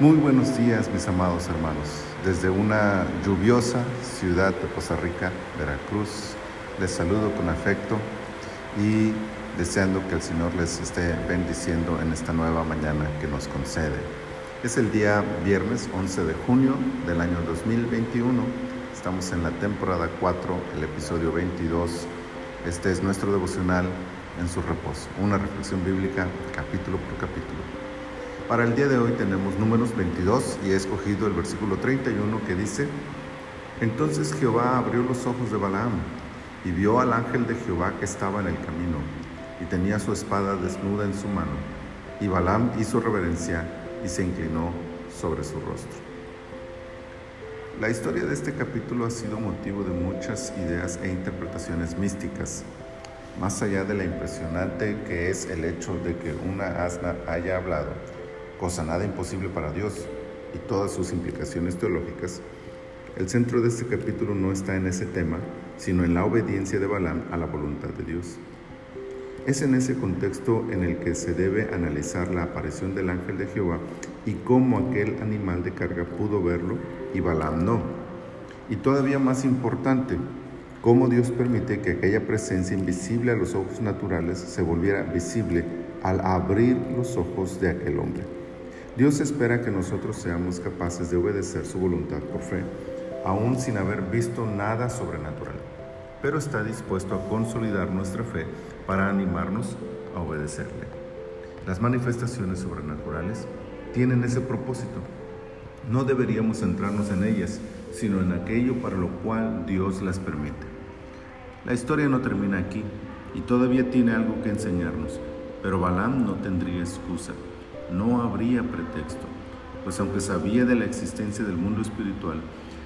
Muy buenos días mis amados hermanos. Desde una lluviosa ciudad de Poza Rica, Veracruz, les saludo con afecto y deseando que el Señor les esté bendiciendo en esta nueva mañana que nos concede. Es el día viernes 11 de junio del año 2021. Estamos en la temporada 4, el episodio 22. Este es nuestro devocional en su reposo, una reflexión bíblica capítulo por capítulo. Para el día de hoy tenemos números 22 y he escogido el versículo 31 que dice, Entonces Jehová abrió los ojos de Balaam y vio al ángel de Jehová que estaba en el camino y tenía su espada desnuda en su mano. Y Balaam hizo reverencia y se inclinó sobre su rostro. La historia de este capítulo ha sido motivo de muchas ideas e interpretaciones místicas, más allá de la impresionante que es el hecho de que una asna haya hablado cosa nada imposible para Dios y todas sus implicaciones teológicas, el centro de este capítulo no está en ese tema, sino en la obediencia de Balaam a la voluntad de Dios. Es en ese contexto en el que se debe analizar la aparición del ángel de Jehová y cómo aquel animal de carga pudo verlo y Balaam no. Y todavía más importante, cómo Dios permite que aquella presencia invisible a los ojos naturales se volviera visible al abrir los ojos de aquel hombre. Dios espera que nosotros seamos capaces de obedecer su voluntad por fe, aún sin haber visto nada sobrenatural, pero está dispuesto a consolidar nuestra fe para animarnos a obedecerle. Las manifestaciones sobrenaturales tienen ese propósito. No deberíamos centrarnos en ellas, sino en aquello para lo cual Dios las permite. La historia no termina aquí y todavía tiene algo que enseñarnos, pero Balaam no tendría excusa no habría pretexto, pues aunque sabía de la existencia del mundo espiritual,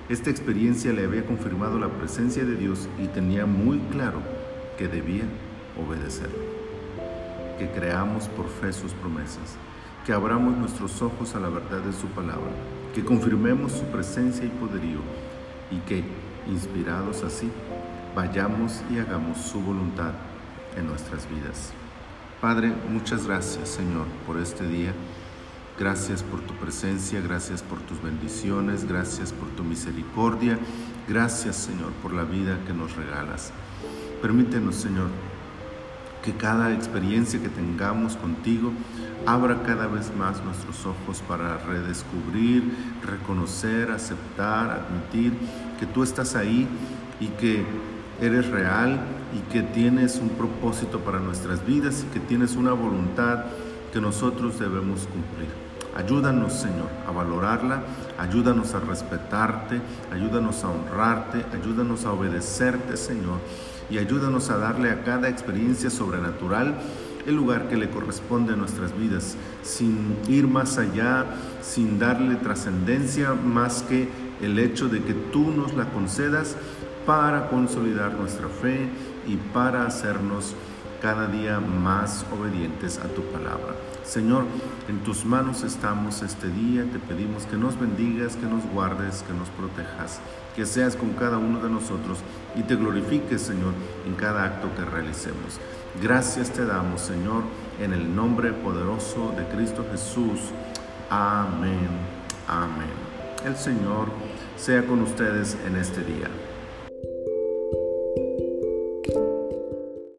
esta experiencia le había confirmado la presencia de Dios y tenía muy claro que debía obedecerle. Que creamos por fe sus promesas, que abramos nuestros ojos a la verdad de su palabra, que confirmemos su presencia y poderío y que, inspirados así, vayamos y hagamos su voluntad en nuestras vidas. Padre, muchas gracias Señor por este día. Gracias por tu presencia, gracias por tus bendiciones, gracias por tu misericordia. Gracias Señor por la vida que nos regalas. Permítenos Señor que cada experiencia que tengamos contigo abra cada vez más nuestros ojos para redescubrir, reconocer, aceptar, admitir que tú estás ahí y que eres real y que tienes un propósito para nuestras vidas y que tienes una voluntad que nosotros debemos cumplir. Ayúdanos, Señor, a valorarla, ayúdanos a respetarte, ayúdanos a honrarte, ayúdanos a obedecerte, Señor, y ayúdanos a darle a cada experiencia sobrenatural el lugar que le corresponde a nuestras vidas, sin ir más allá, sin darle trascendencia más que el hecho de que tú nos la concedas para consolidar nuestra fe y para hacernos cada día más obedientes a tu palabra. Señor, en tus manos estamos este día, te pedimos que nos bendigas, que nos guardes, que nos protejas, que seas con cada uno de nosotros y te glorifiques, Señor, en cada acto que realicemos. Gracias te damos, Señor, en el nombre poderoso de Cristo Jesús. Amén. Amén. El Señor sea con ustedes en este día.